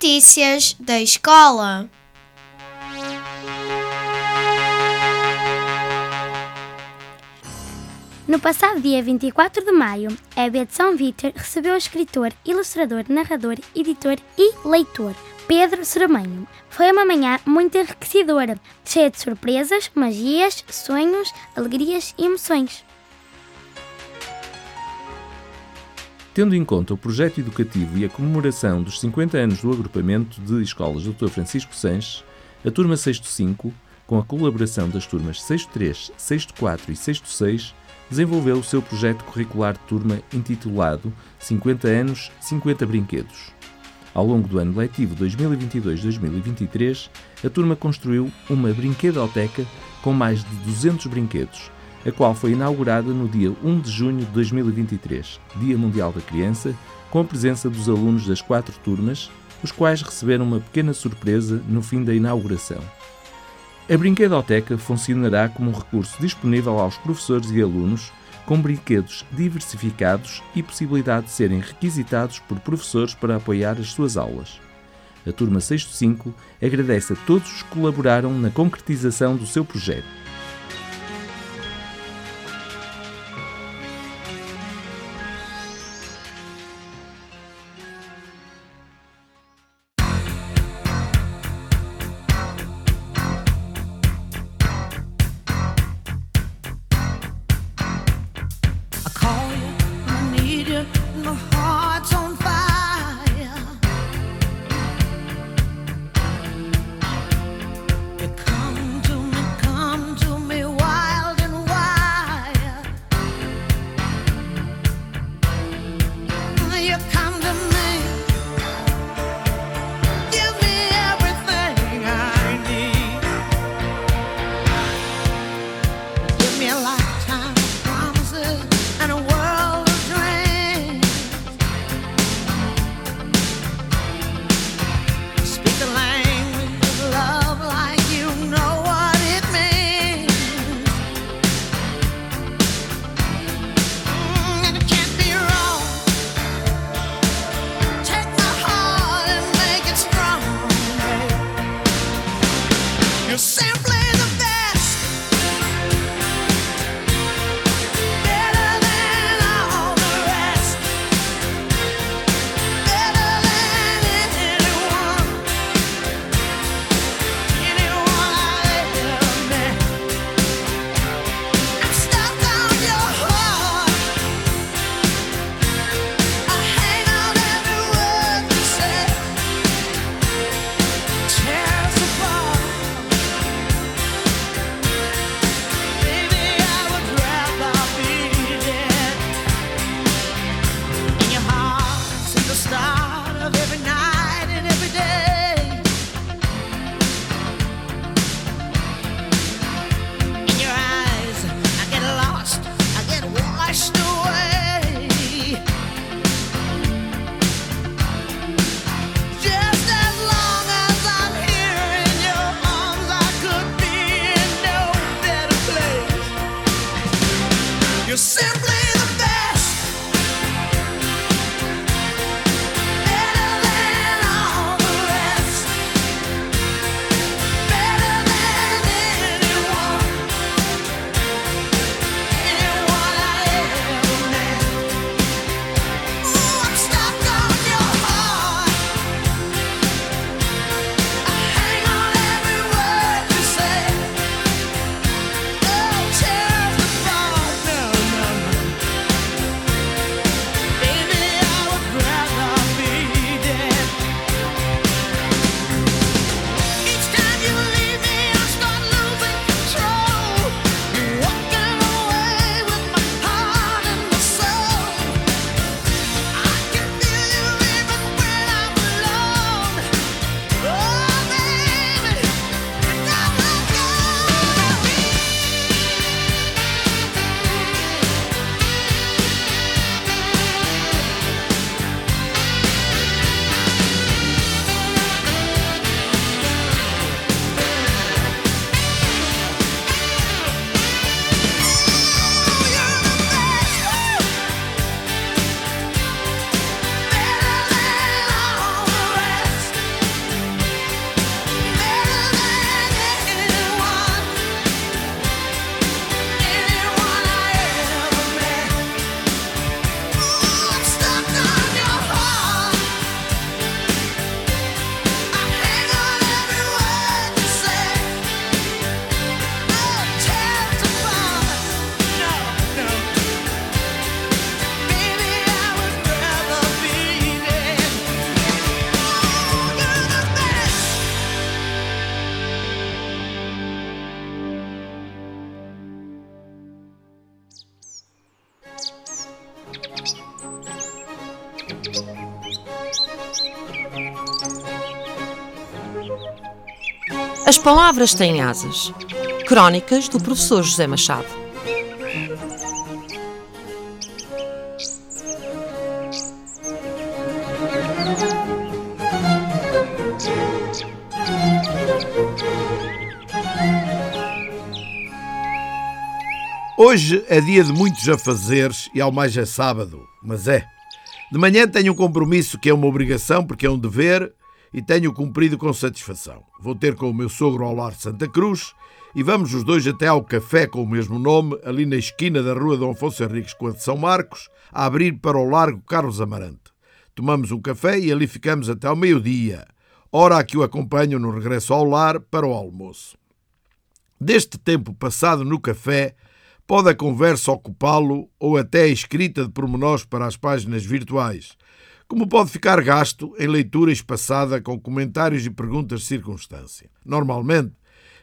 Notícias da escola. No passado dia 24 de maio, a EB de São Vítor recebeu o escritor, ilustrador, narrador, editor e leitor Pedro Seramanho. Foi uma manhã muito enriquecedora, cheia de surpresas, magias, sonhos, alegrias e emoções. Tendo em conta o projeto educativo e a comemoração dos 50 anos do agrupamento de escolas Dr. Francisco Sanches, a turma 6-5, com a colaboração das turmas 6-3, 6-4 e 6-6, desenvolveu o seu projeto curricular de turma intitulado 50 anos, 50 brinquedos. Ao longo do ano letivo 2022-2023, a turma construiu uma brinquedoteca com mais de 200 brinquedos, a qual foi inaugurada no dia 1 de junho de 2023, Dia Mundial da Criança, com a presença dos alunos das quatro turmas, os quais receberam uma pequena surpresa no fim da inauguração. A Brinquedoteca funcionará como um recurso disponível aos professores e alunos, com brinquedos diversificados e possibilidade de serem requisitados por professores para apoiar as suas aulas. A turma 65 agradece a todos os que colaboraram na concretização do seu projeto. Palavras têm asas. Crónicas do professor José Machado. Hoje é dia de muitos afazeres e ao mais é sábado, mas é. De manhã tenho um compromisso que é uma obrigação porque é um dever e tenho cumprido com satisfação. Vou ter com o meu sogro ao lar de Santa Cruz e vamos os dois até ao café com o mesmo nome, ali na esquina da rua Dom Afonso Henriques com a de São Marcos, a abrir para o largo Carlos Amarante. Tomamos um café e ali ficamos até ao meio-dia, hora a que o acompanho no regresso ao lar para o almoço. Deste tempo passado no café, pode a conversa ocupá-lo ou até a escrita de pormenores para as páginas virtuais, como pode ficar gasto em leitura espaçada com comentários e perguntas de circunstância. Normalmente,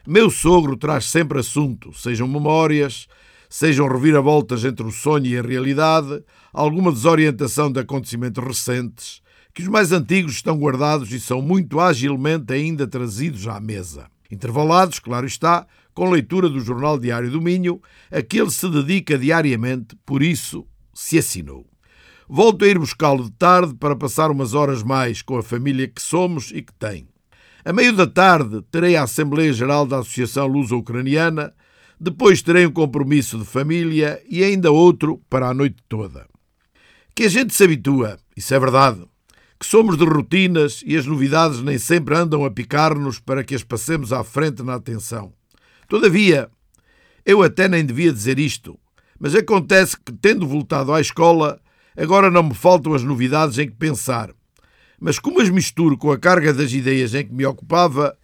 meu sogro traz sempre assunto, sejam memórias, sejam reviravoltas entre o sonho e a realidade, alguma desorientação de acontecimentos recentes, que os mais antigos estão guardados e são muito agilmente ainda trazidos à mesa. Intervalados, claro está, com leitura do Jornal Diário do Minho, a que ele se dedica diariamente, por isso se assinou. Volto a ir buscá-lo de tarde para passar umas horas mais com a família que somos e que tem. A meio da tarde terei a Assembleia Geral da Associação Luso-Ucraniana, depois terei um compromisso de família e ainda outro para a noite toda. Que a gente se habitua, isso é verdade, que somos de rotinas e as novidades nem sempre andam a picar-nos para que as passemos à frente na atenção. Todavia, eu até nem devia dizer isto, mas acontece que, tendo voltado à escola, agora não me faltam as novidades em que pensar. Mas como as misturo com a carga das ideias em que me ocupava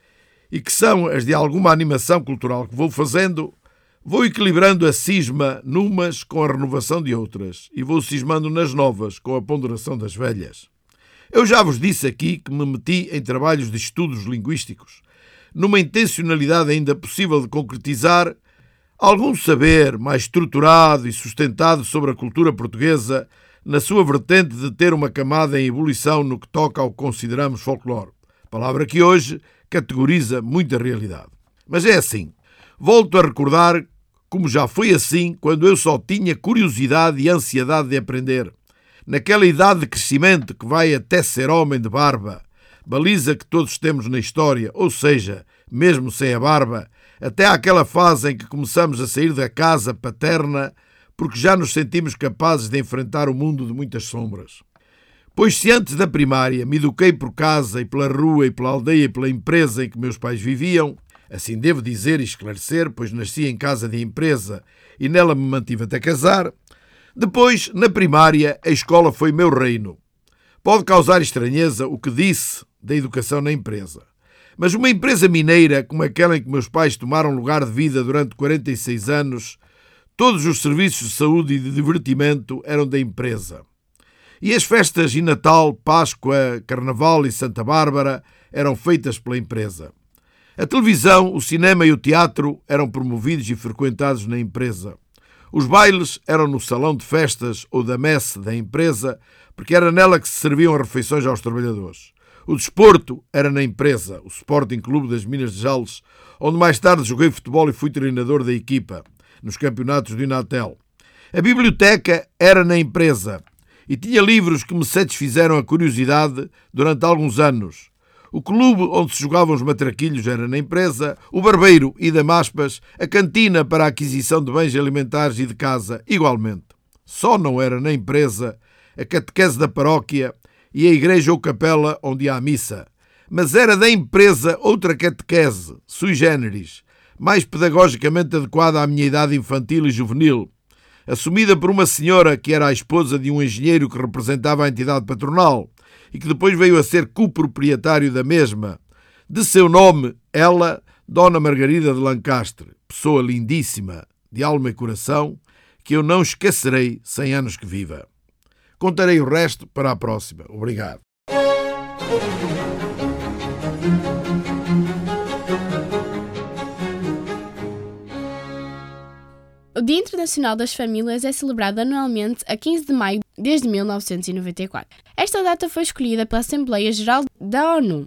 e que são as de alguma animação cultural que vou fazendo, vou equilibrando a cisma numas com a renovação de outras e vou cismando nas novas com a ponderação das velhas. Eu já vos disse aqui que me meti em trabalhos de estudos linguísticos numa intencionalidade ainda possível de concretizar, algum saber mais estruturado e sustentado sobre a cultura portuguesa na sua vertente de ter uma camada em ebulição no que toca ao que consideramos folclore, palavra que hoje categoriza muita realidade. Mas é assim. Volto a recordar como já foi assim quando eu só tinha curiosidade e ansiedade de aprender. Naquela idade de crescimento que vai até ser homem de barba, baliza que todos temos na história, ou seja, mesmo sem a barba, até àquela fase em que começamos a sair da casa paterna porque já nos sentimos capazes de enfrentar o mundo de muitas sombras. Pois se antes da primária me eduquei por casa e pela rua e pela aldeia e pela empresa em que meus pais viviam, assim devo dizer e esclarecer, pois nasci em casa de empresa e nela me mantive até casar, depois, na primária, a escola foi meu reino. Pode causar estranheza o que disse da educação na empresa. Mas uma empresa mineira como aquela em que meus pais tomaram lugar de vida durante 46 anos, todos os serviços de saúde e de divertimento eram da empresa. E as festas de Natal, Páscoa, Carnaval e Santa Bárbara eram feitas pela empresa. A televisão, o cinema e o teatro eram promovidos e frequentados na empresa. Os bailes eram no salão de festas ou da messe da empresa, porque era nela que se serviam as refeições aos trabalhadores. O desporto era na empresa, o Sporting Clube das Minas de Jales, onde mais tarde joguei futebol e fui treinador da equipa, nos campeonatos do Inatel. A biblioteca era na empresa e tinha livros que me satisfizeram a curiosidade durante alguns anos. O clube onde se jogavam os matraquilhos era na empresa, o barbeiro e damaspas, a cantina para a aquisição de bens alimentares e de casa, igualmente. Só não era na empresa a catequese da paróquia e a igreja ou capela onde há missa. Mas era da empresa outra catequese, sui generis, mais pedagogicamente adequada à minha idade infantil e juvenil, assumida por uma senhora que era a esposa de um engenheiro que representava a entidade patronal e que depois veio a ser coproprietário da mesma. De seu nome, ela, Dona Margarida de Lancastre, pessoa lindíssima, de alma e coração, que eu não esquecerei cem anos que viva. Contarei o resto para a próxima. Obrigado. O Dia Internacional das Famílias é celebrado anualmente a 15 de maio desde 1994. Esta data foi escolhida pela Assembleia Geral da ONU.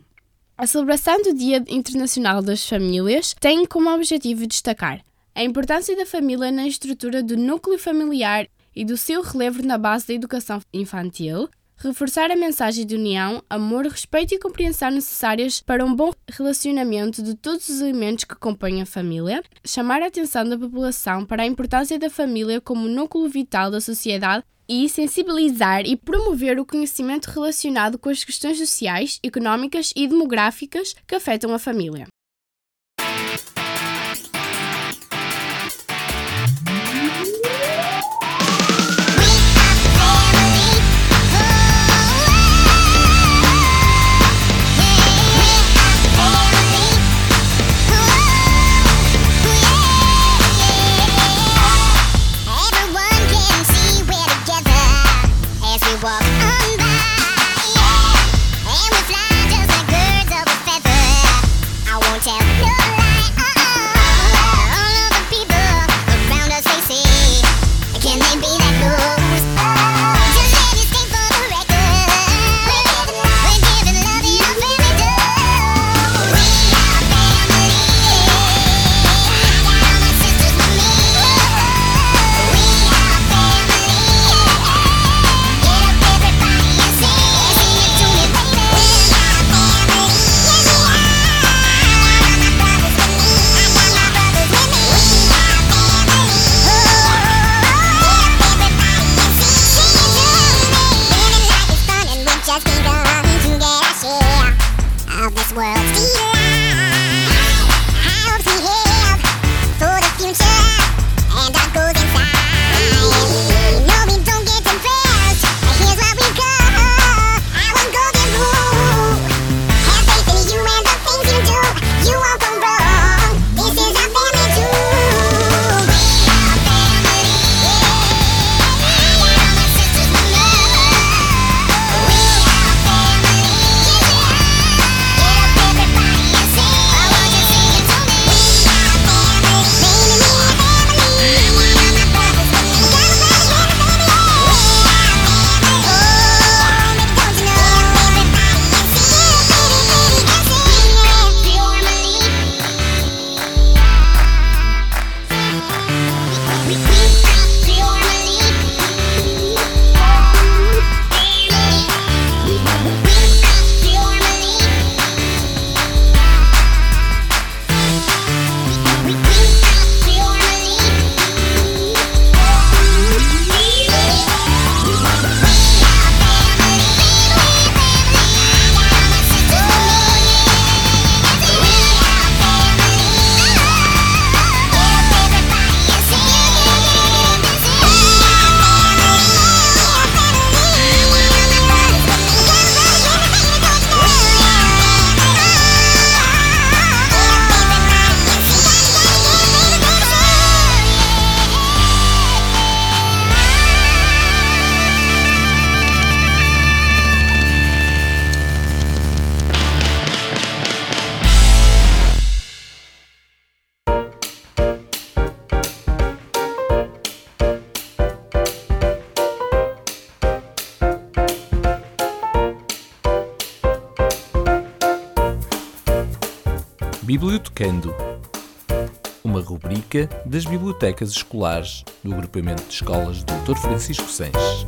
A celebração do Dia Internacional das Famílias tem como objetivo destacar a importância da família na estrutura do núcleo familiar e do seu relevo na base da educação infantil, reforçar a mensagem de união, amor, respeito e compreensão necessárias para um bom relacionamento de todos os elementos que compõem a família, chamar a atenção da população para a importância da família como núcleo vital da sociedade e sensibilizar e promover o conhecimento relacionado com as questões sociais, económicas e demográficas que afetam a família. Bibliotecando uma rubrica das bibliotecas escolares do agrupamento de escolas Dr. Francisco Sanches.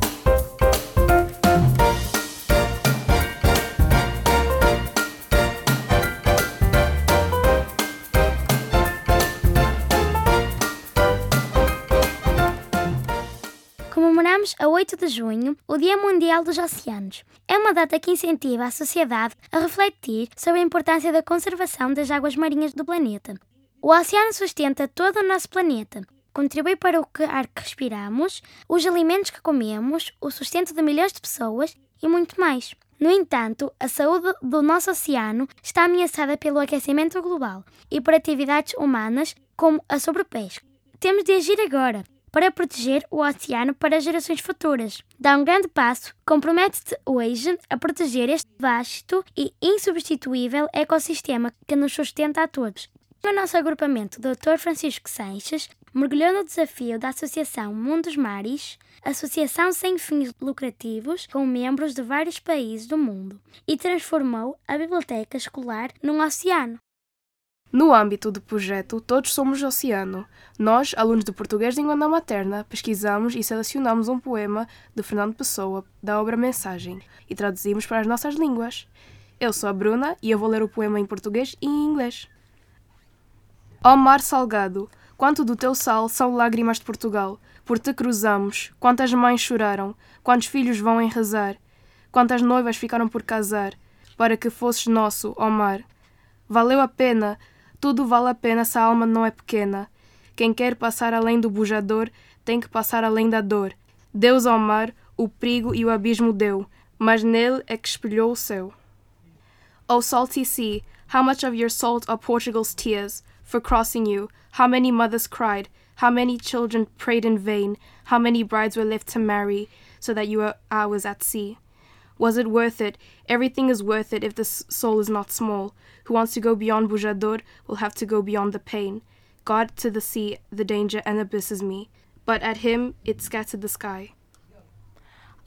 Comemoramos a 8 de junho o Dia Mundial dos Oceanos. Uma data que incentiva a sociedade a refletir sobre a importância da conservação das águas marinhas do planeta. O oceano sustenta todo o nosso planeta, contribui para o ar que respiramos, os alimentos que comemos, o sustento de milhões de pessoas e muito mais. No entanto, a saúde do nosso oceano está ameaçada pelo aquecimento global e por atividades humanas como a sobrepesca. Temos de agir agora para proteger o oceano para gerações futuras. Dá um grande passo, compromete-te hoje a proteger este vasto e insubstituível ecossistema que nos sustenta a todos. O nosso agrupamento Dr. Francisco Sanches mergulhou no desafio da Associação Mundo dos Mares, associação sem fins lucrativos com membros de vários países do mundo e transformou a biblioteca escolar num oceano. No âmbito do projeto Todos Somos Oceano, nós, alunos de português de língua materna, pesquisamos e selecionamos um poema de Fernando Pessoa, da obra Mensagem, e traduzimos para as nossas línguas. Eu sou a Bruna e eu vou ler o poema em português e em inglês. Ó mar salgado, quanto do teu sal são lágrimas de Portugal, por te cruzamos, quantas mães choraram, quantos filhos vão enrezar, quantas noivas ficaram por casar, para que fosses nosso, ó mar. Valeu a pena, tudo vale a pena se a alma não é pequena. Quem quer passar além do bujador tem que passar além da dor. Deus ao mar o perigo e o abismo deu, mas nele é que espelhou o céu. O salty sea, how much of your salt are Portugal's tears for crossing you? How many mothers cried? How many children prayed in vain? How many brides were left to marry so that you were ours at sea? Was it worth it? Everything is worth it if the soul is not small. Who wants to go beyond Bujador will have to go beyond the pain. God to the sea, the danger and abysses me. But at him it scattered the sky.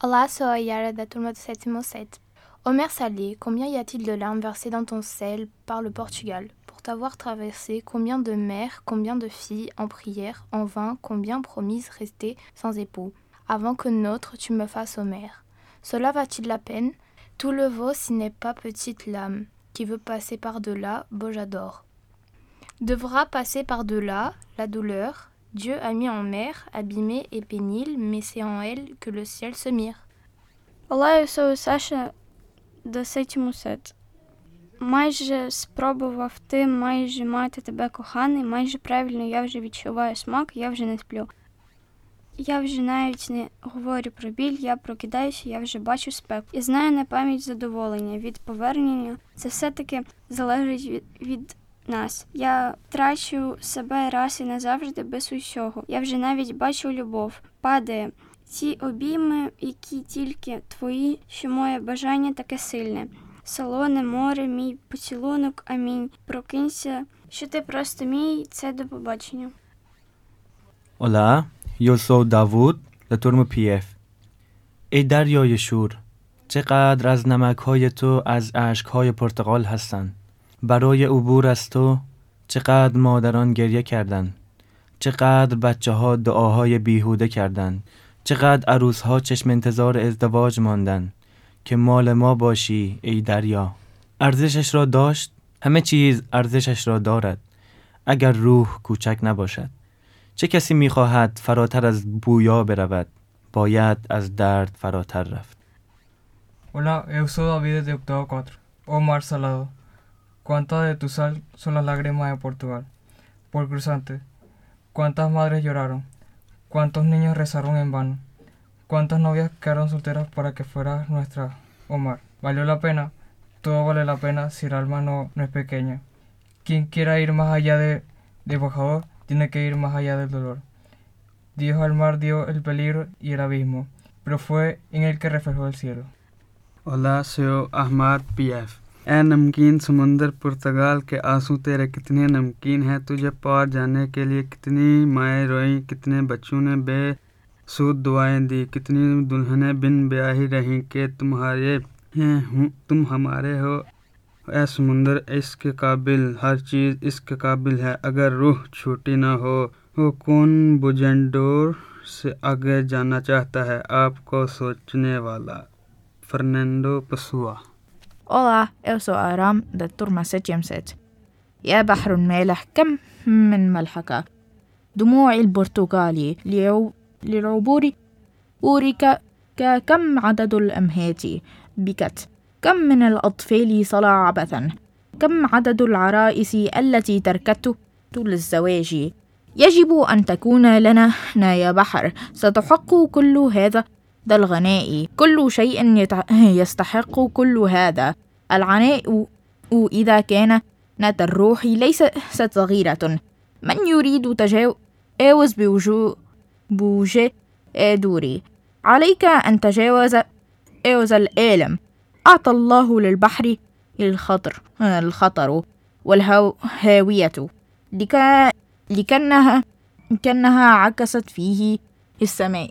Olá, sou a Yara da turma do sétimo 7. Omer Salé, combien y a-t-il de larmes versées dans ton sel par le Portugal? Pour t'avoir traversé, combien de mères, combien de filles, en prière, en vain, combien promises restées sans époux? Avant que notre tu me fasses Homère. Cela va-t-il la peine Tout le vaut si n'est pas petite l'âme, qui veut passer par-delà, beau j'adore. Devra passer par-delà, la douleur, Dieu a mis en mer, abîmée et pénible, mais c'est en elle que le ciel se mire. Olá, eu sou a Sasha до sétimo set. Майже спробував ти майже мати тебе коханий, майже правильно я вже відчуваю смак, я вже не сплю. Я вже навіть не говорю про біль, я прокидаюся, я вже бачу спеку. І знаю на пам'ять задоволення від повернення. Це все-таки залежить від, від нас. Я втрачу себе раз і назавжди без усього. Я вже навіть бачу любов. Падає. Ці обійми, які тільки твої, що моє бажання таке сильне. Солоне море, мій поцілунок, амінь. Прокинься, що ти просто мій, це до побачення. Hola, yo soy Davud de turma PF. ای دریای شور چقدر از نمکهای تو از اشکهای پرتقال هستند برای عبور از تو چقدر مادران گریه کردند چقدر بچه ها دعاهای بیهوده کردند چقدر عروس ها چشم انتظار ازدواج ماندند که مال ما باشی ای دریا. ارزشش را داشت همه چیز ارزشش را دارد. اگر روح کوچک نباشد. چه کسی میخواهد فراتر از بویا برود باید از درد فراتر رفت Hola, eu sou David de octavo 4. Oh mar salado, cuántas de tu sal son las lágrimas de Portugal. Por cruzante, cuántas madres lloraron, cuántos niños rezaron en vano, cuántas novias quedaron solteras para que fueras nuestra, oh mar. Valió la pena, todo vale la pena si el alma no, no es pequeña. Quien quiera ir más allá de, de embajador, tiene que ir más allá del dolor. Dios al mar dio el peligro y el abismo, pero fue en el que reflejó el cielo. से Ahmad P F A नमकीन समुंदर पुर्तगाल के आँसू तेरे कितने नमकीन हैं तुझे पार जाने के लिए कितनी माएँ रोईं कितने बच्चों ने बेसूद दुआएँ दी कितनी दुल्हनें बिन ब्याही रहीं के तुम्हारे हैं तुम हमारे हो ए समुंदर इसके काबिल हर चीज़ इसके काबिल है अगर रूह छोटी ना हो वो कौन बुजेंडोर से आगे जाना चाहता है आपको सोचने वाला Fernando Pessoa. Olá, eu sou Aram da turma 7 يا بحر مالح كم من ملحك دموع البرتقالي ليو- للعبور أوريك ك- كم عدد الأمهات بكت كم من الأطفال صلى عبثا كم عدد العرائس التي تركت للزواج. يجب أن تكون لنا يا بحر. ستحق كل هذا؟ ذا الغناء. كل شيء يت- يستحق كل هذا. العناء إذا كان نت الروح ليست صغيرة. من يريد تجاوز بوجو بوجه دوري؟ عليك أن تجاوز الآلم. أعطى الله للبحر الخطر الخطر والهاوية لك لكنها كأنها عكست فيه السماء.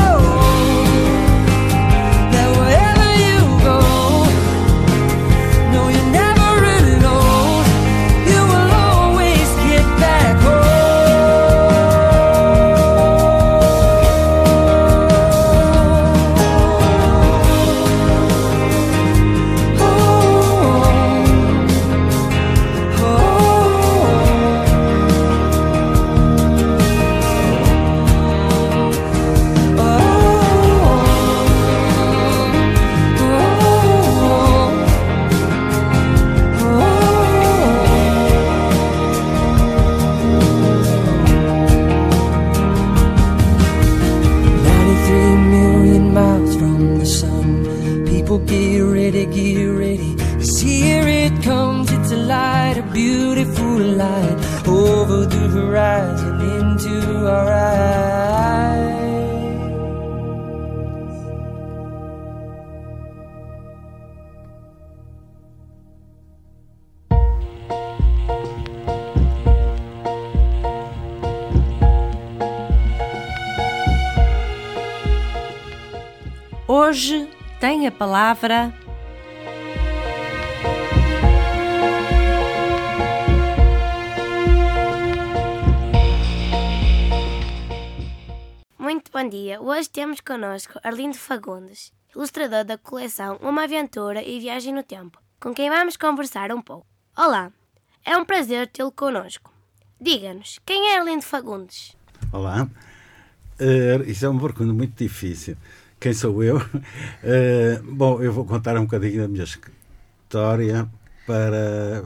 Here it comes, it's a light, a beautiful light. Over the horizon, into our eyes. Hoje tem a palavra bom dia. Hoje temos connosco Arlindo Fagundes, ilustrador da coleção Uma Aventura e Viagem no Tempo, com quem vamos conversar um pouco. Olá, é um prazer tê-lo connosco. Diga-nos, quem é Arlindo Fagundes? Olá. Eh, isso é uma pergunta muito difícil. Quem sou eu? Eh, bom, eu vou contar um bocadinho da minha história para,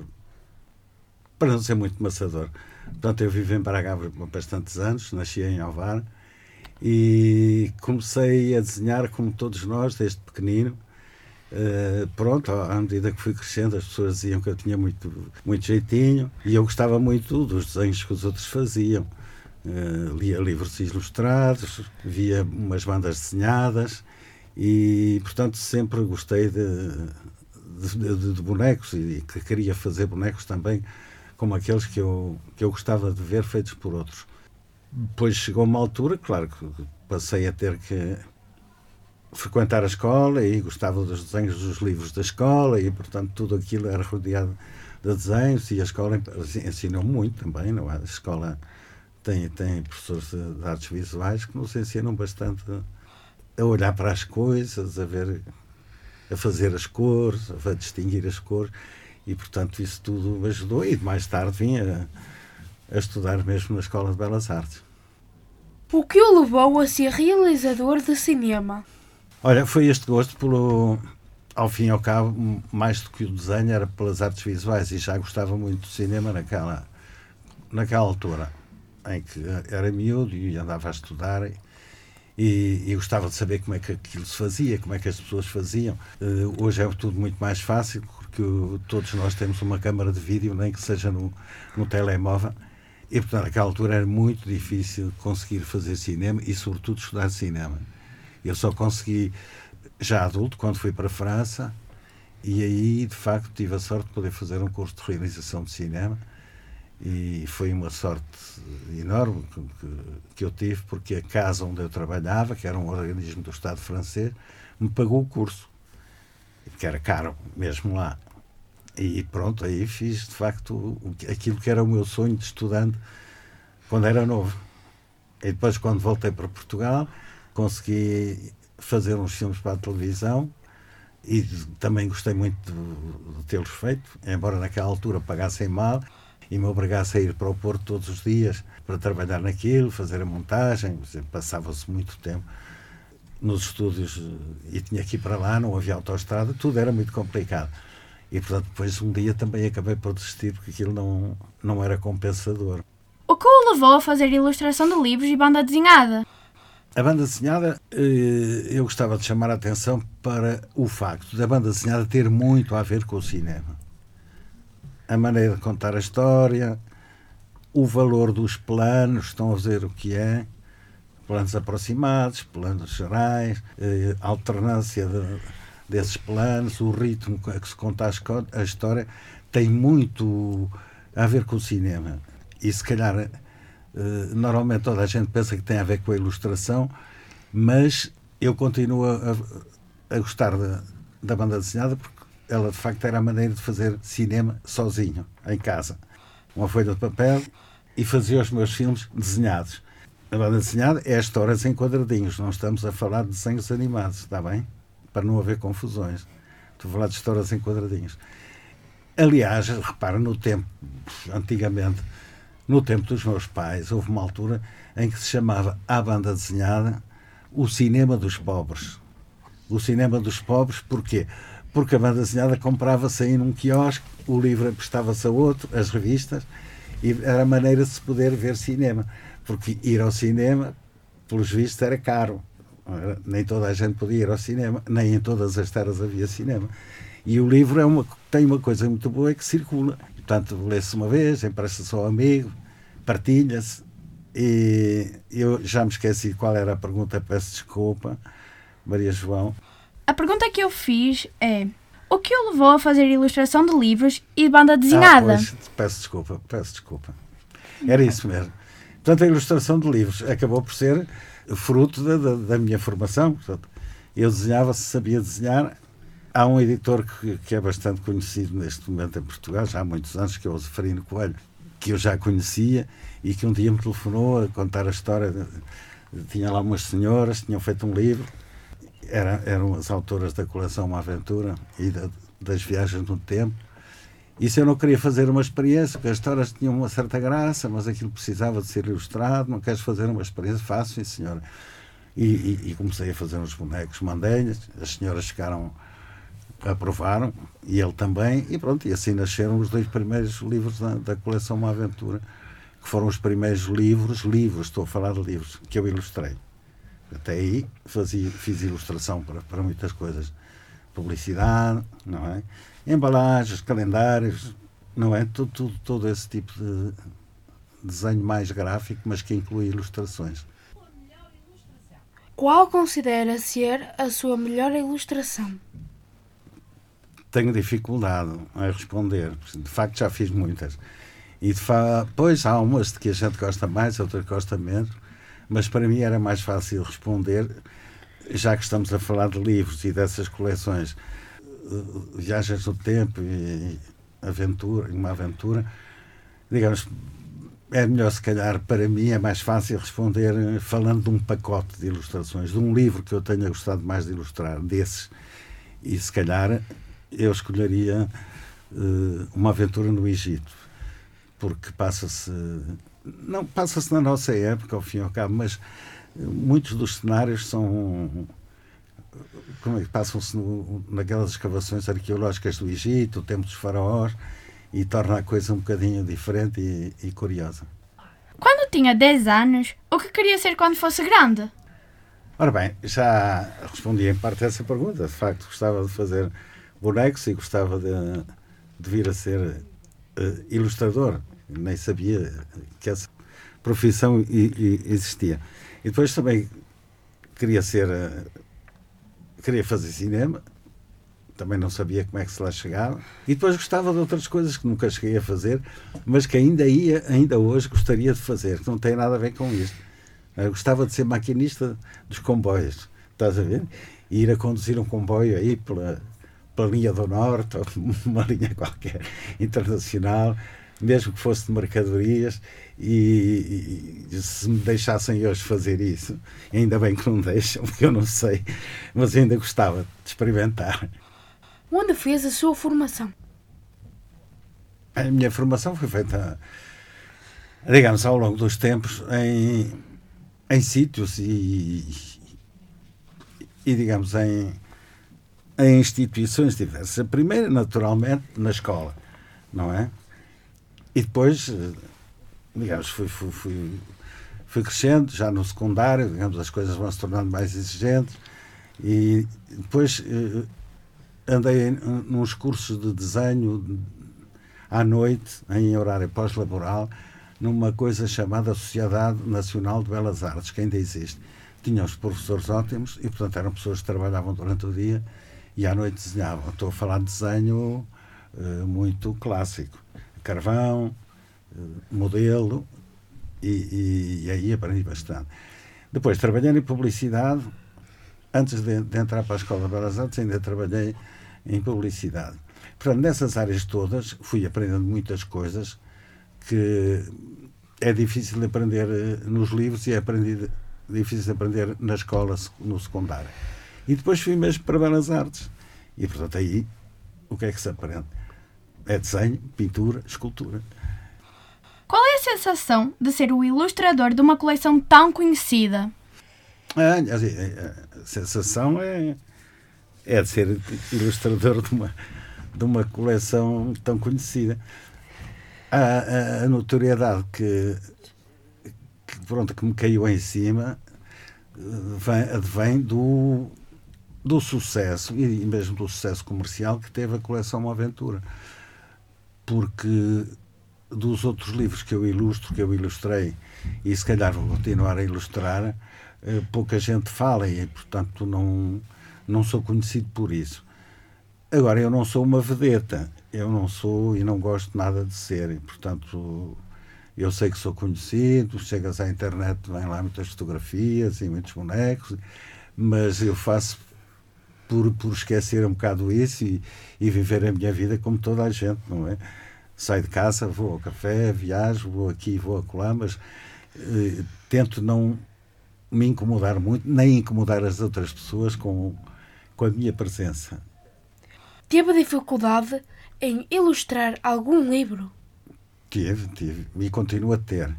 para não ser muito maçador. Portanto, eu vivo em Baragava há bastantes anos, nasci em Alvar e comecei a desenhar como todos nós, desde pequenino. Eh, pronto, à medida que fui crescendo, as pessoas diziam que eu tinha muito, muito jeitinho e eu gostava muito dos desenhos que os outros faziam. Eh, lia livros ilustrados, via umas bandas desenhadas e, portanto, sempre gostei de, de, de- de bonecos e que queria fazer bonecos também como aqueles que eu, que eu gostava de ver feitos por outros. Depois chegou uma altura, claro, que passei a ter que frequentar a escola e gostava dos desenhos dos livros da escola e, portanto, tudo aquilo era rodeado de desenhos e a escola ensinou muito também, não é? A escola tem, tem professores de, artes visuais que nos ensinam bastante a olhar para as coisas, a ver, a fazer as cores, a distinguir as cores e, portanto, isso tudo me ajudou e mais tarde vim a, estudar mesmo na Escola de Belas Artes. O que o levou a ser realizador de cinema? Olha, foi este gosto pelo. Ao fim e ao cabo, mais do que o desenho, era pelas artes visuais e já gostava muito do cinema naquela, naquela altura, em que era miúdo e andava a estudar e, e gostava de saber como é que aquilo se fazia, como é que as pessoas faziam. Eh, hoje é tudo muito mais fácil, porque todos nós temos uma câmara de vídeo, nem que seja no, no telemóvel. E, portanto, naquela altura era muito difícil conseguir fazer cinema e, sobretudo, estudar cinema. Eu só consegui já adulto, quando fui para a França, e aí, de facto, tive a sorte de poder fazer um curso de realização de cinema. E foi uma sorte enorme que, que- eu tive, porque a casa onde eu trabalhava, que era um organismo do Estado francês, me pagou o curso, que era caro mesmo lá. E pronto, aí fiz de facto aquilo que era o meu sonho de estudante quando era novo. E depois, quando voltei para Portugal, consegui fazer uns filmes para a televisão e também gostei muito de, de tê-los feito, embora naquela altura pagassem mal e me obrigasse a ir para o Porto todos os dias para trabalhar naquilo, fazer a montagem, passava-se muito tempo nos estúdios eh, e tinha que ir para lá, não havia autoestrada, tudo era muito complicado. E portanto, depois um dia também acabei por desistir porque aquilo não, não era compensador. O que o levou a fazer ilustração de livros e banda desenhada? A banda desenhada, eh, eu gostava de chamar a atenção para o facto da banda desenhada ter muito a ver com o cinema. A maneira de contar a história, o valor dos planos, estão a ver o que é, planos aproximados, planos gerais, eh, alternância de- desses planos, o ritmo a que se conta a história, tem muito a ver com o cinema. E se calhar eh, normalmente toda a gente pensa que tem a ver com a ilustração, mas eu continuo a, a gostar da, da banda desenhada porque ela de facto era a maneira de fazer cinema sozinho, em casa. Uma folha de papel e fazia os meus filmes desenhados. A banda desenhada é as histórias em quadradinhos, não estamos a falar de desenhos animados, está bem? Para não haver confusões. Estou a falar de histórias em quadradinhos. Aliás, repara, no tempo, antigamente, no tempo dos meus pais, houve uma altura em que se chamava a banda desenhada o cinema dos pobres. O cinema dos pobres, porquê? Porque a banda desenhada comprava-se aí num quiosque, o livro emprestava-se a outro, as revistas, e era a maneira de se poder ver cinema. Porque ir ao cinema, pelos vistos, era caro. Nem toda a gente podia ir ao cinema, nem em todas as terras havia cinema. E o livro é uma, tem uma coisa muito boa, é que circula. Portanto, lê-se uma vez, empresta-se ao amigo, partilha-se. E eu já me esqueci qual era a pergunta, peço desculpa, Maria João. A pergunta que eu fiz é: o que o levou a fazer ilustração de livros e banda desenhada? Ah, pois, peço desculpa, peço desculpa. Era isso mesmo. Portanto, a ilustração de livros acabou por ser fruto da, da, da minha formação. Portanto, eu desenhava, se sabia desenhar. Há um editor que, que é bastante conhecido neste momento em Portugal, já há muitos anos, que é o Zeferino Coelho, que eu já conhecia e que um dia me telefonou a contar a história. tinha lá umas senhoras, tinham feito um livro, era, eram as autoras da coleção Uma Aventura e da- das viagens no tempo. E se eu não queria fazer uma experiência, porque as histórias tinham uma certa graça, mas aquilo precisava de ser ilustrado, não queres fazer uma experiência? Faço, sim, senhora. E, e- e comecei a fazer uns bonecos, mandei-lhes, as senhoras ficaram, aprovaram, e ele também, e pronto, e assim nasceram os dois primeiros livros da, da coleção Uma Aventura, que foram os primeiros livros, livros, estou a falar de livros, que eu ilustrei. Até aí fazia, fiz ilustração para, para muitas coisas. Publicidade, não é? Embalagens, calendários, não é? Todo, todo, todo esse tipo de desenho mais gráfico, mas que inclui ilustrações. Qual considera ser a sua melhor ilustração? Tenho dificuldade em responder, de facto já fiz muitas. E de pois há umas de que a gente gosta mais, outras que gosta menos, mas para mim era mais fácil responder, já que estamos a falar de livros e dessas coleções, viagens no tempo e aventura, uma aventura, digamos, é melhor se calhar para mim é mais fácil responder falando de um pacote de ilustrações, de um livro que eu tenha gostado mais de ilustrar, desses. E se calhar eu escolheria eh, uma aventura no Egito, porque passa-se não passa-se na nossa época, ao fim e ao cabo, mas muitos dos cenários são como é que passam-se naquelas escavações arqueológicas do Egito, o tempo dos faraós, e torna a coisa um bocadinho diferente e, e curiosa. Quando tinha 10 anos, o que queria ser quando fosse grande? Ora bem, já respondi em parte a essa pergunta. De facto, gostava de fazer bonecos e gostava de, de vir a ser eh, ilustrador. Nem sabia que essa profissão i- i- existia. E depois também queria ser. eh, queria fazer cinema. Também não sabia como é que se lá chegava. E depois gostava de outras coisas que nunca cheguei a fazer, mas que ainda ia, ainda hoje gostaria de fazer, que não tem nada a ver com isto. Eu gostava de ser maquinista dos comboios, estás a ver? E ir a conduzir um comboio aí pela, pela linha do Norte, ou uma linha qualquer internacional, mesmo que fosse de mercadorias, e, e se me deixassem hoje fazer isso, ainda bem que não deixam, porque eu não sei, mas ainda gostava de experimentar. Onde fez a sua formação? A minha formação foi feita, digamos, ao longo dos tempos em, em sítios e, e digamos, em, em instituições diversas. A primeira, naturalmente, na escola, não é? E depois, eh, digamos, fui, fui, fui, fui crescendo, já no secundário, digamos, as coisas vão se tornando mais exigentes e depois eh, andei nos cursos de desenho à noite, em horário pós-laboral, numa coisa chamada Sociedade Nacional de Belas Artes, que ainda existe. Tinha os professores ótimos e, portanto, eram pessoas que trabalhavam durante o dia e à noite desenhavam. Estou a falar de desenho eh, muito clássico. Carvão, eh, modelo, e, e- e aí aprendi bastante. Depois, trabalhei em publicidade. Antes de, de entrar para a Escola de Belas Artes, ainda trabalhei em publicidade. Portanto, nessas áreas todas, fui aprendendo muitas coisas que é difícil de aprender eh, nos livros e é aprendi- difícil de aprender na escola, no secundário. E depois fui mesmo para Belas Artes. E, portanto, aí, o que é que se aprende? É desenho, pintura, escultura. Qual é a sensação de ser o ilustrador de uma coleção tão conhecida? Ah, a, a- a sensação é, é de ser ilustrador de uma, de uma coleção tão conhecida. A, a- a notoriedade que, que, pronto, que me caiu em cima eh, vem, advém do, do sucesso, e mesmo do sucesso comercial que teve a coleção Uma Aventura. Porque dos outros livros que eu ilustro, que eu ilustrei, e se calhar vou continuar a ilustrar, eh, pouca gente fala e, portanto, não, não sou conhecido por isso. Agora, eu não sou uma vedeta, eu não sou e não gosto nada de ser, e, portanto, eu sei que sou conhecido, chegas à internet, vem lá muitas fotografias e muitos bonecos, mas eu faço por, por esquecer um bocado isso e, e viver a minha vida como toda a gente, não é? Saio de casa, vou ao café, viajo, vou aqui, vou acolá, mas eh, tento não me incomodar muito, nem incomodar as outras pessoas com, com a minha presença. Teve dificuldade em ilustrar algum livro? Tive, tive, e continuo a ter.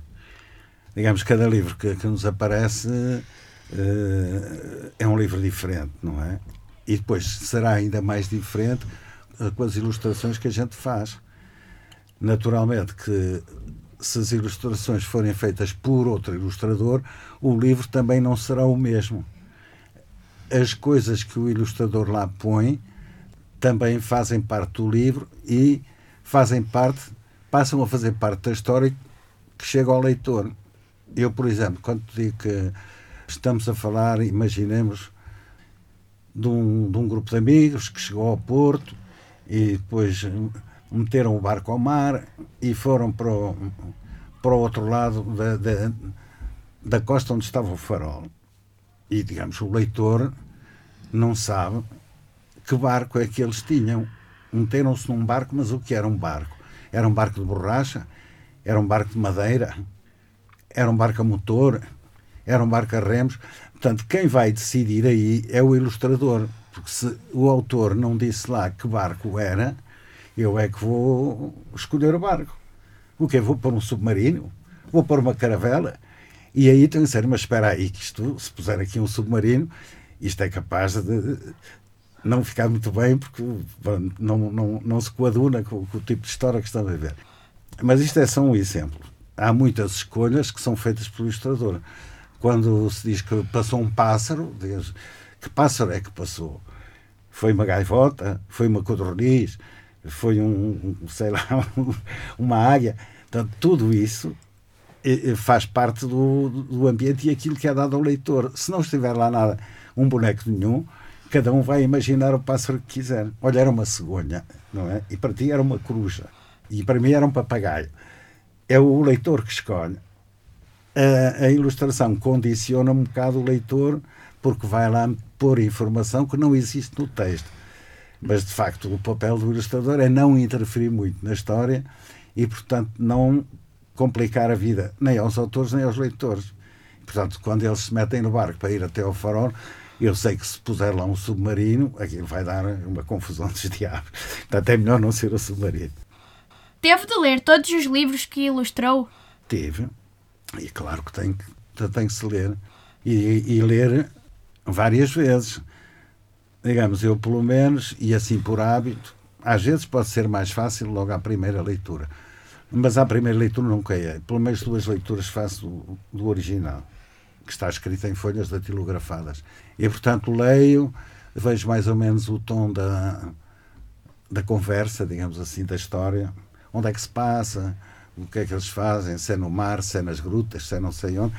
Digamos, cada livro que, que nos aparece eh, é um livro diferente, não é? E depois será ainda mais diferente eh, com as ilustrações que a gente faz. Naturalmente que se as ilustrações forem feitas por outro ilustrador, o livro também não será o mesmo. As coisas que o ilustrador lá põe também fazem parte do livro e fazem parte, passam a fazer parte da história que chega ao leitor. Eu, por exemplo, quando digo que estamos a falar, imaginemos, de um, de um grupo de amigos que chegou ao Porto e depois meteram o barco ao mar e foram para o, para o outro lado da, da, da costa onde estava o farol. E, digamos, o leitor não sabe que barco é que eles tinham. Meteram-se num barco, mas o que era um barco? Era um barco de borracha? Era um barco de madeira? Era um barco a motor? Era um barco a remos? Portanto, quem vai decidir aí é o ilustrador. Porque se o autor não disse lá que barco era, eu é que vou escolher o barco. O que Vou pôr um submarino? vou pôr uma caravela e aí tenho que dizer, mas espera aí, que isto, se puser aqui um submarino, isto é capaz de não ficar muito bem porque não, não, não se coaduna com, com o tipo de história que estamos a ver. Mas isto é só um exemplo. Há muitas escolhas que são feitas pelo ilustrador. Quando se diz que passou um pássaro, diz, que pássaro é que passou? Foi uma gaivota? Foi uma codorniz? Foi um, sei lá, uma águia? Portanto, tudo isso eh, eh, faz parte do, do ambiente e aquilo que é dado ao leitor. Se não estiver lá nada, um boneco nenhum, cada um vai imaginar o pássaro que quiser. Olha, era uma cegonha, não é? E para ti era uma coruja. E para mim era um papagaio. É o leitor que escolhe. A, a ilustração condiciona um bocado o leitor porque vai lá pôr informação que não existe no texto. Mas, de facto, o papel do ilustrador é não interferir muito na história e, portanto, não complicar a vida nem aos autores nem aos leitores. Portanto, quando eles se metem no barco para ir até ao farol, eu sei que se puser lá um submarino, aquilo vai dar uma confusão dos diabos. Portanto, é melhor não ser o submarino. Teve de ler todos os livros que ilustrou? Teve. E claro que tem que, tem que se ler. E, e ler várias vezes. Digamos, eu pelo menos, e assim por hábito, às vezes pode ser mais fácil logo à primeira leitura. Mas à primeira leitura nunca é. Pelo menos duas leituras faço do, do original, que está escrito em folhas datilografadas. E, portanto, leio, vejo mais ou menos o tom da, da conversa, digamos assim, da história. Onde é que se passa, o que é que eles fazem, se é no mar, se é nas grutas, se é não sei onde.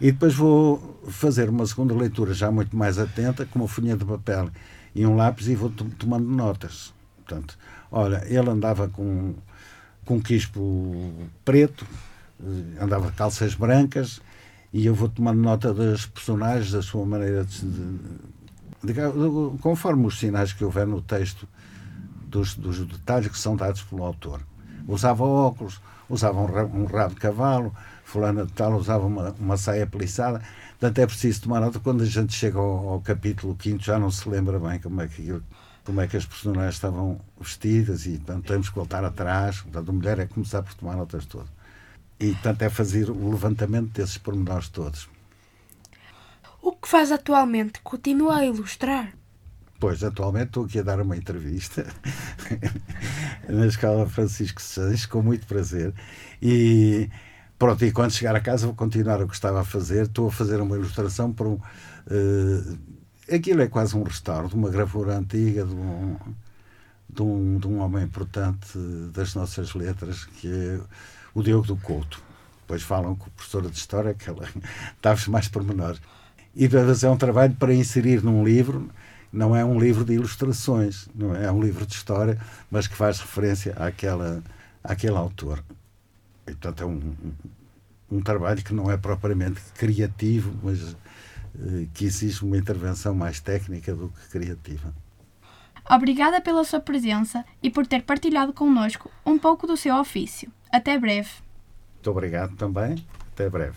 E depois vou fazer uma segunda leitura já muito mais atenta, com uma folhinha de papel e um lápis e vou tomando notas. Portanto, olha, ele andava com, com um quispo preto, eh, andava calças brancas e eu vou tomando nota das personagens, da sua maneira de, de, de conforme os sinais que houver no texto dos, dos detalhes que são dados pelo autor. Usava óculos, usava um rabo, um rabo de cavalo, fulana de tal usava uma, uma saia peliçada. Portanto, é preciso tomar nota. Quando a gente chega ao, ao capítulo 5, já não se lembra bem como é que como é que as personagens estavam vestidas e, portanto, temos que voltar atrás. Portanto, a mulher é começar por tomar notas todas. E, portanto, é fazer o levantamento desses pormenores todos. O que faz atualmente? Continua a ilustrar? Pois, atualmente estou aqui a dar uma entrevista na Escola Francisco Sanches, com muito prazer. E pronto, e quando chegar a casa vou continuar o que estava a fazer. Estou a fazer uma ilustração para um. Uh, aquilo é quase um restauro de uma gravura antiga de um, de um, de um homem importante das nossas letras, que é o Diogo do Couto. Depois falam com a professora de História, que ela dá-vos mais pormenores. E é um trabalho para inserir num livro não é um livro de ilustrações, não é, é um livro de história, mas que faz referência àquela, àquele autor. E, portanto, é um, um, trabalho que não é propriamente criativo, mas eh, que exige uma intervenção mais técnica do que criativa. Obrigada pela sua presença e por ter partilhado connosco um pouco do seu ofício. Até breve. Muito obrigado também. Até breve.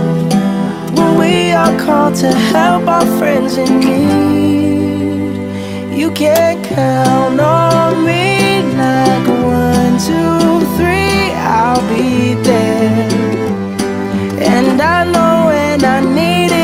are called to help our friends in need. You can count on me like one, two, three, I'll be there. And I know when I need it,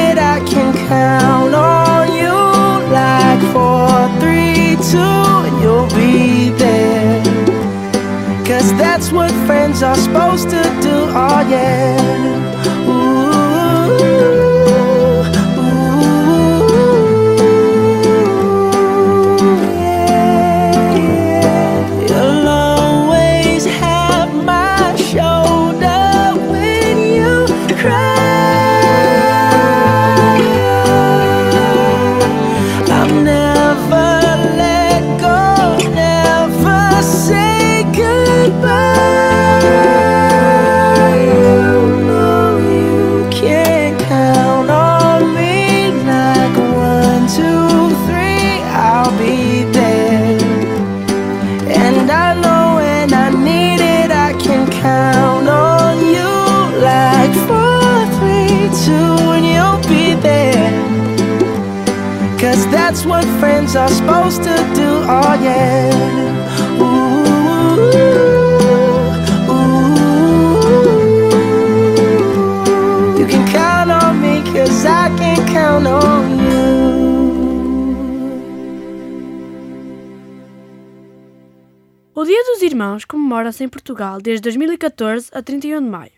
em Portugal desde 2014 a 31 de maio.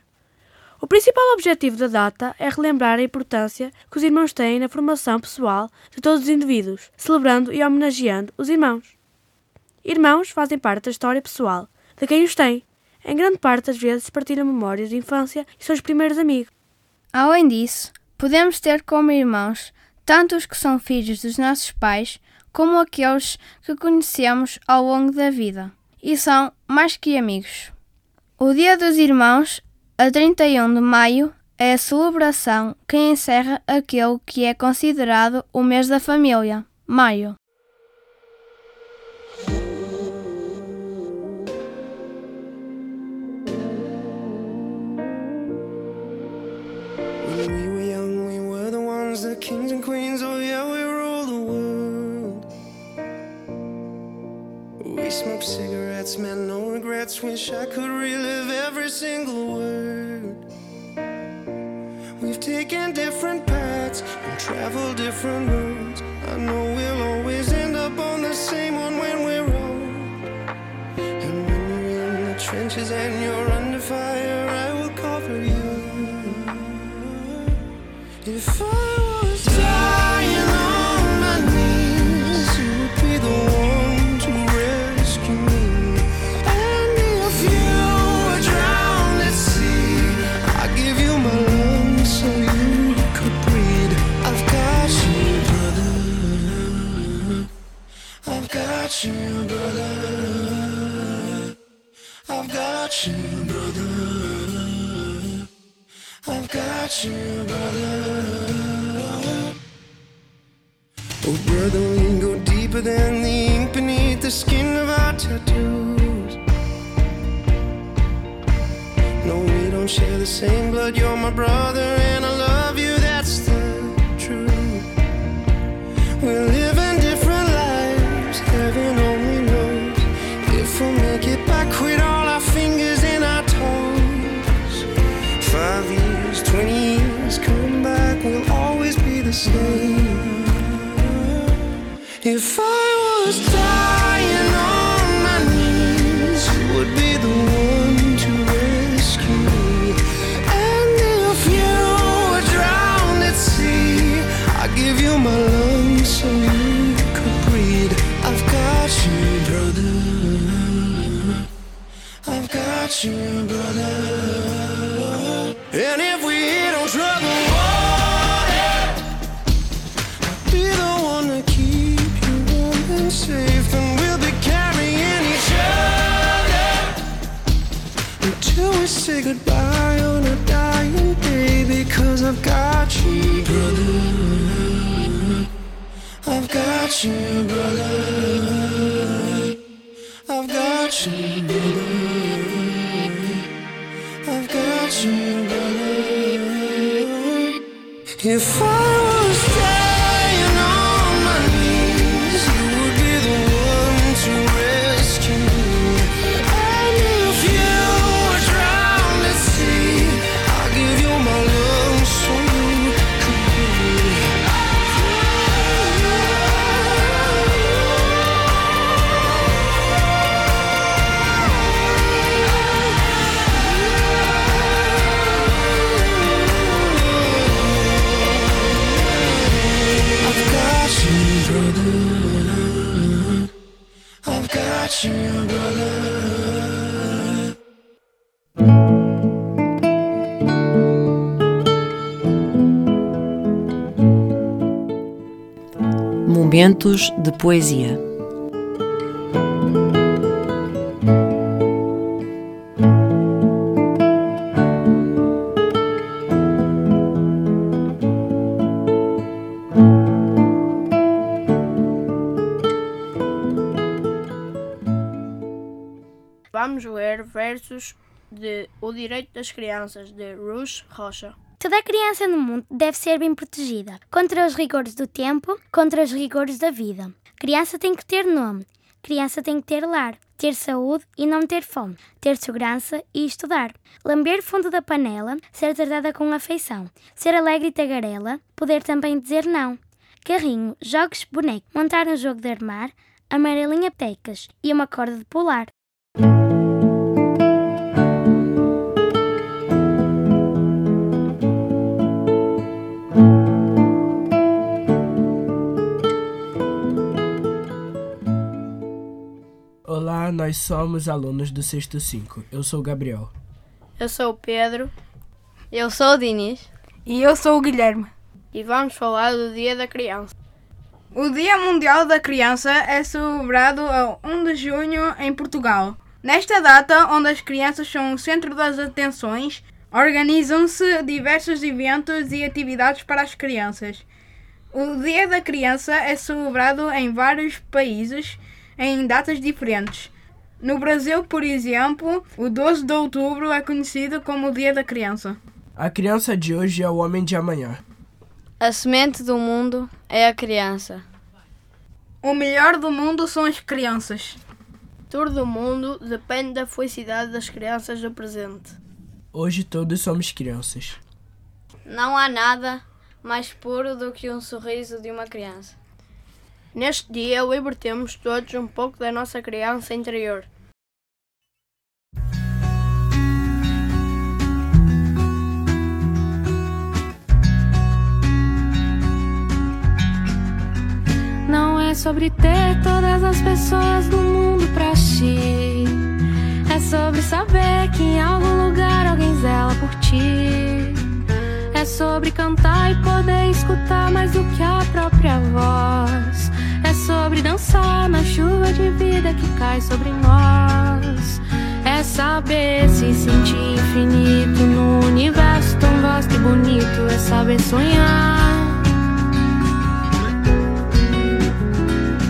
O principal objetivo da data é relembrar a importância que os irmãos têm na formação pessoal de todos os indivíduos, celebrando e homenageando os irmãos. Irmãos fazem parte da história pessoal de quem os tem. Em grande parte das vezes partilham memórias de infância e os primeiros amigos. Além disso, podemos ter como irmãos tanto os que são filhos dos nossos pais, como aqueles que conhecemos ao longo da vida, e são mais que amigos. O Dia dos Irmãos, a 31 de maio, é a celebração que encerra aquele que é considerado o mês da família, maio. Cigarettes, man, no regrets. Wish I could relive every single word. We've taken different paths and traveled different roads. I know we'll always end up on the same one when we're old. And when you're in the trenches and you're got you, brother. I've got you, brother. Oh, brother, we go deeper than the ink beneath the skin of our tattoos. No, we don't share the same blood. You're my brother, Brother. Momentos de poesia. Direito das Crianças, de Rush Rocha. Toda criança no mundo deve ser bem protegida contra os rigores do tempo, contra os rigores da vida. Criança tem que ter nome, criança tem que ter lar, ter saúde e não ter fome, ter segurança e estudar. Lamber fundo da panela, ser tratada com afeição, ser alegre e tagarela, poder também dizer não. Carrinho, jogos, boneco, montar um jogo de armar, amarelinha pecas e uma corda de pular. Olá, nós somos alunos do sexto 5. Eu sou o Gabriel. Eu sou o Pedro Eu sou o Diniz. E eu sou o Guilherme. e vamos falar do Dia da Criança. O Dia Mundial da Criança é celebrado a 1 de junho em Portugal. Nesta data, onde as crianças são o centro das atenções, organizam-se diversos eventos e atividades para as crianças. O Dia da Criança é celebrado em vários países em datas diferentes. No Brasil, por exemplo, o 12 de outubro é conhecido como o Dia da Criança. A criança de hoje é o homem de amanhã. A semente do mundo é a criança. O melhor do mundo são as crianças. Todo o mundo depende da felicidade das crianças do presente. Hoje todos somos crianças. Não há nada mais puro do que um sorriso de uma criança. Neste dia, libertemos todos um pouco da nossa criança interior. Não é sobre ter todas as pessoas do mundo pra ti. É sobre saber que em algum lugar alguém zela por ti. É sobre cantar e poder escutar mais do que a própria voz. Sobre dançar na chuva de vida que cai sobre nós. É saber se sentir infinito no universo tão vasto e bonito. É saber sonhar.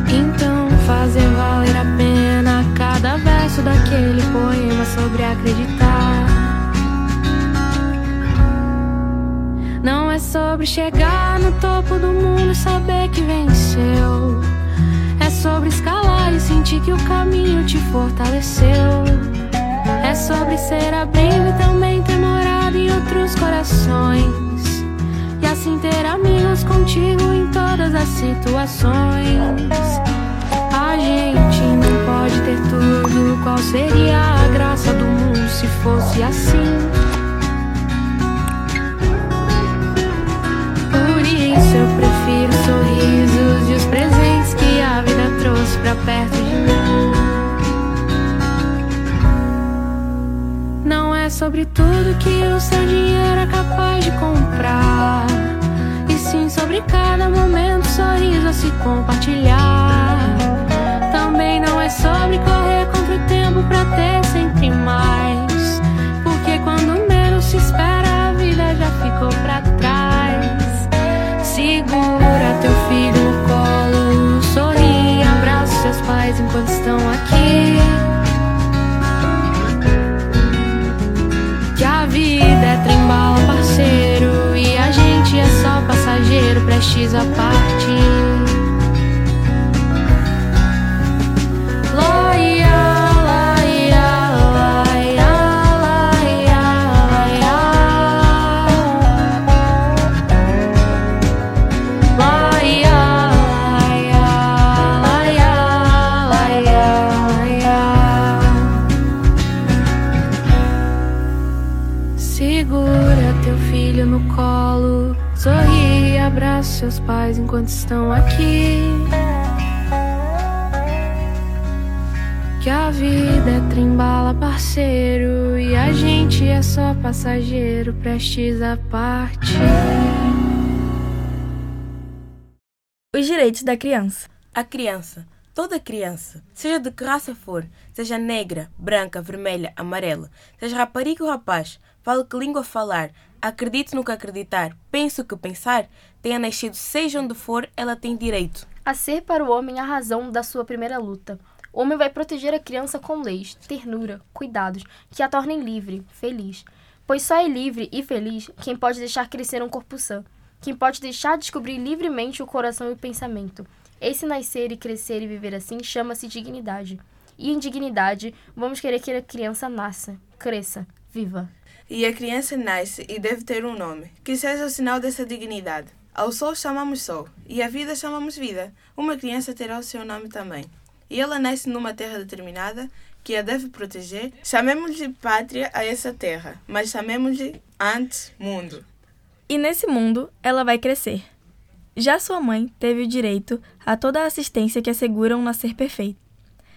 Então fazer valer a pena cada verso daquele poema sobre acreditar. Não é sobre chegar no topo do mundo e saber que venceu. Sobre escalar e sentir que o caminho te fortaleceu. É sobre ser abrigo e também ter morado em outros corações. E assim ter amigos contigo em todas as situações. A gente não pode ter tudo. Qual seria a graça do mundo se fosse assim? perto de mim. Não é sobre tudo que o seu dinheiro é capaz de comprar. E sim sobre cada momento, sorriso a se compartilhar. Também não é sobre correr contra o tempo pra ter sempre mais. Porque quando menos se espera, a vida já ficou pra trás. Segura teu filho, corre paz enquanto estão aqui. Que a vida é trembala, parceiro, e a gente é só passageiro, prestes a partir. Seus pais enquanto estão aqui. Que a vida é trembala, parceiro, e a gente é só passageiro prestes a partir. Os direitos da criança. A criança, toda criança, seja de que raça for, seja negra, branca, vermelha, amarela, seja rapariga ou rapaz, fale que língua falar, acredite no que acreditar, pense o que pensar, tenha nascido seja onde for, ela tem direito. A ser para o homem a razão da sua primeira luta. O homem vai proteger a criança com leis, ternura, cuidados, que a tornem livre, feliz. Pois só é livre e feliz quem pode deixar crescer um corpo sã, quem pode deixar descobrir livremente o coração e o pensamento. Esse nascer e crescer e viver assim chama-se dignidade. E em dignidade, vamos querer que a criança nasça, cresça, viva. E a criança nasce e deve ter um nome, que seja o sinal dessa dignidade. Ao sol chamamos sol, e a vida chamamos vida. Uma criança terá o seu nome também. E ela nasce numa terra determinada, que a deve proteger. Chamemos-lhe pátria a essa terra, mas chamemos-lhe antes mundo. E nesse mundo, ela vai crescer. Já sua mãe teve o direito a toda a assistência que assegura um nascer perfeito.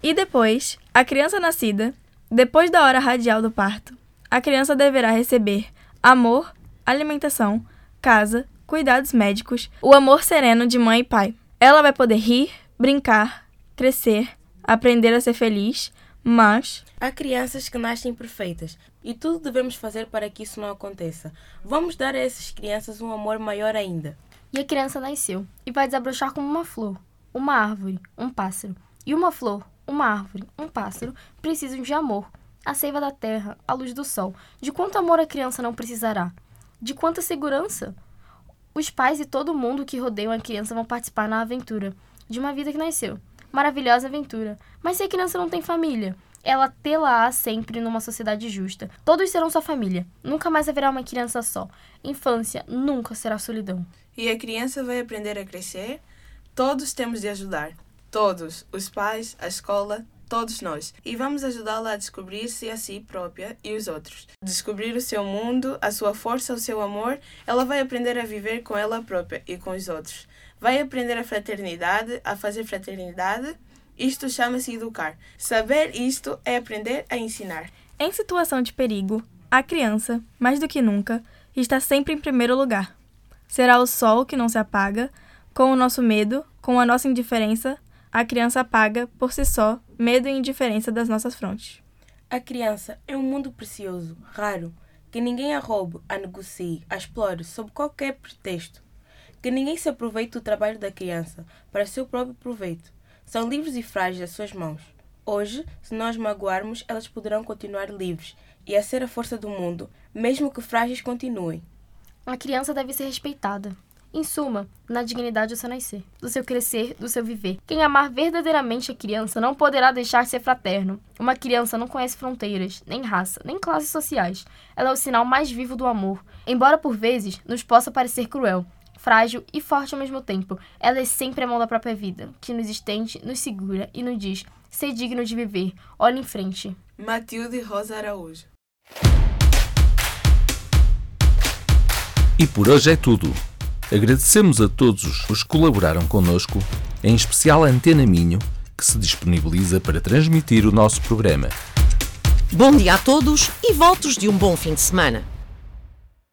E depois, a criança nascida, depois da hora radial do parto, a criança deverá receber amor, alimentação, casa, cuidados médicos, o amor sereno de mãe e pai. Ela vai poder rir, brincar, crescer, aprender a ser feliz, mas Há crianças que nascem perfeitas e tudo devemos fazer para que isso não aconteça. Vamos dar a essas crianças um amor maior ainda. E a criança nasceu e vai desabrochar como uma flor, uma árvore, um pássaro. E uma flor, uma árvore, um pássaro precisam de amor. A seiva da terra, a luz do sol. De quanto amor a criança não precisará? De quanta segurança? Os pais e todo mundo que rodeiam a criança vão participar na aventura de uma vida que nasceu. Maravilhosa aventura. Mas se a criança não tem família, ela tê-la-á sempre numa sociedade justa. Todos serão sua família. Nunca mais haverá uma criança só. Infância nunca será solidão. E a criança vai aprender a crescer. Todos temos de ajudar. Todos. Os pais, a escola, todos nós. E vamos ajudá-la a descobrir-se a si própria e os outros. Descobrir o seu mundo, a sua força, o seu amor. Ela vai aprender a viver com ela própria e com os outros. Vai aprender a fraternidade, a fazer fraternidade. Isto chama-se educar. Saber isto é aprender a ensinar. em situação de perigo, a criança, mais do que nunca, está sempre em primeiro lugar. Será o sol que não se apaga, com o nosso medo, com a nossa indiferença, a criança apaga, por si só, medo e indiferença das nossas frontes. A criança é um mundo precioso, raro, que ninguém a roube, a negocie, a explore sob qualquer pretexto. Que ninguém se aproveite do trabalho da criança para seu próprio proveito. São livres e frágeis as suas mãos. Hoje, se nós magoarmos, elas poderão continuar livres e a ser a força do mundo, mesmo que frágeis continuem. A criança deve ser respeitada. Em suma, na dignidade do seu nascer, do seu crescer, do seu viver. Quem amar verdadeiramente a criança não poderá deixar de ser fraterno. Uma criança não conhece fronteiras, nem raça, nem classes sociais. Ela é o sinal mais vivo do amor. Embora por vezes nos possa parecer cruel, frágil e forte ao mesmo tempo, ela é sempre a mão da própria vida, que nos estende, nos segura e nos diz: ser digno de viver, olhe em frente. Matilde Rosa Araújo. E por hoje é tudo. Agradecemos a todos os que colaboraram connosco, em especial a Antena Minho, que se disponibiliza para transmitir o nosso programa. Bom dia a todos e votos de um bom fim de semana.